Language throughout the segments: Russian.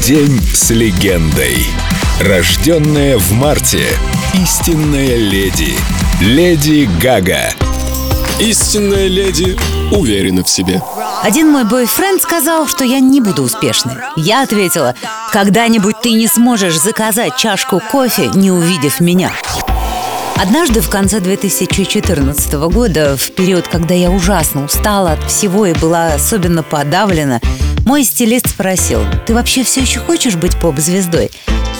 День с легендой. Рожденная в марте. Истинная леди. Леди Гага. Истинная леди уверена в себе. Один мой бойфренд сказал, что я не буду успешной. Я ответила, когда-нибудь ты не сможешь заказать чашку кофе, не увидев меня. Однажды в конце 2014 года, в период, когда я ужасно устала от всего и была особенно подавлена, мой стилист спросил, ты вообще все еще хочешь быть поп-звездой?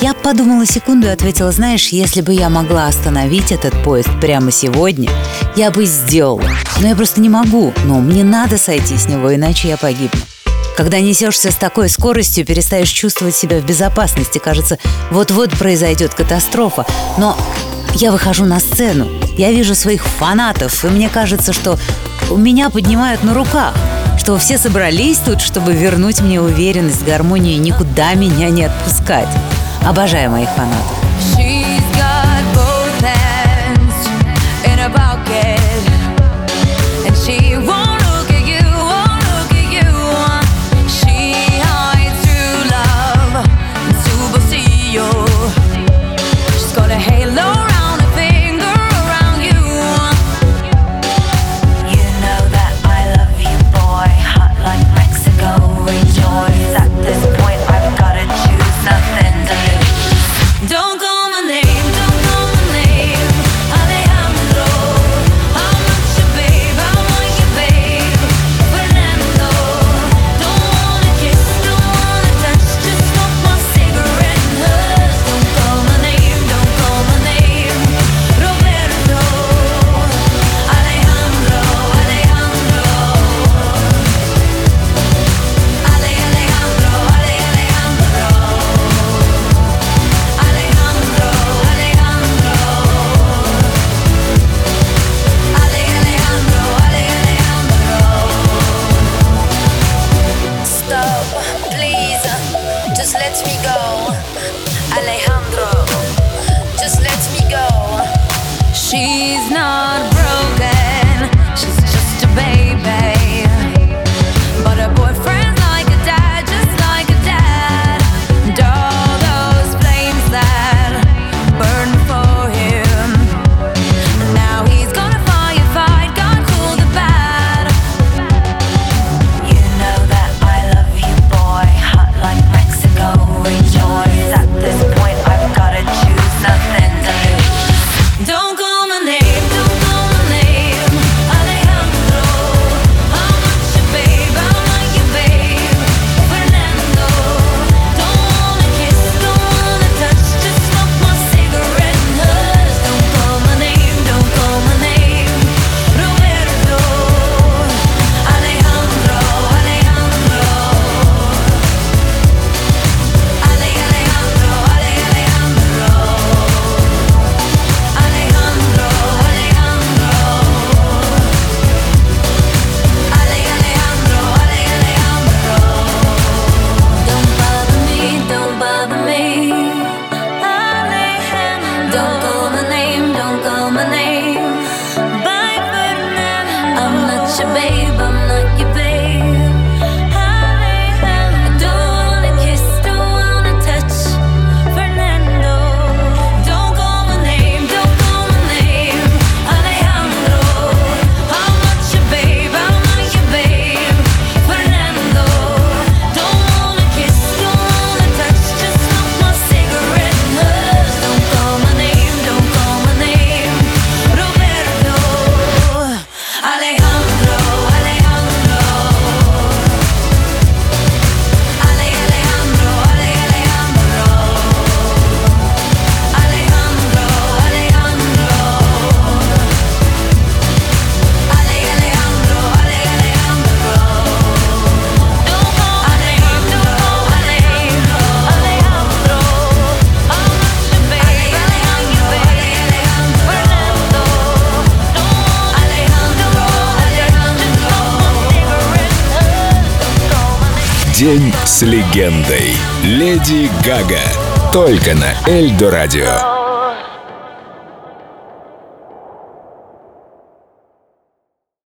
Я подумала секунду и ответила, знаешь, если бы я могла остановить этот поезд прямо сегодня, я бы сделала. Но я просто не могу, но мне надо сойти с него, иначе я погибну. Когда несешься с такой скоростью, перестаешь чувствовать себя в безопасности. Кажется, вот-вот произойдет катастрофа. Но я выхожу на сцену, я вижу своих фанатов, и мне кажется, что меня поднимают на руках, что все собрались тут, чтобы вернуть мне уверенность, гармонию и никуда меня не отпускать. Обожаю моих фанатов. Let me go. Alejandro, just let me go. She's not День с легендой. Леди Гага. Только на Эльдо Радио.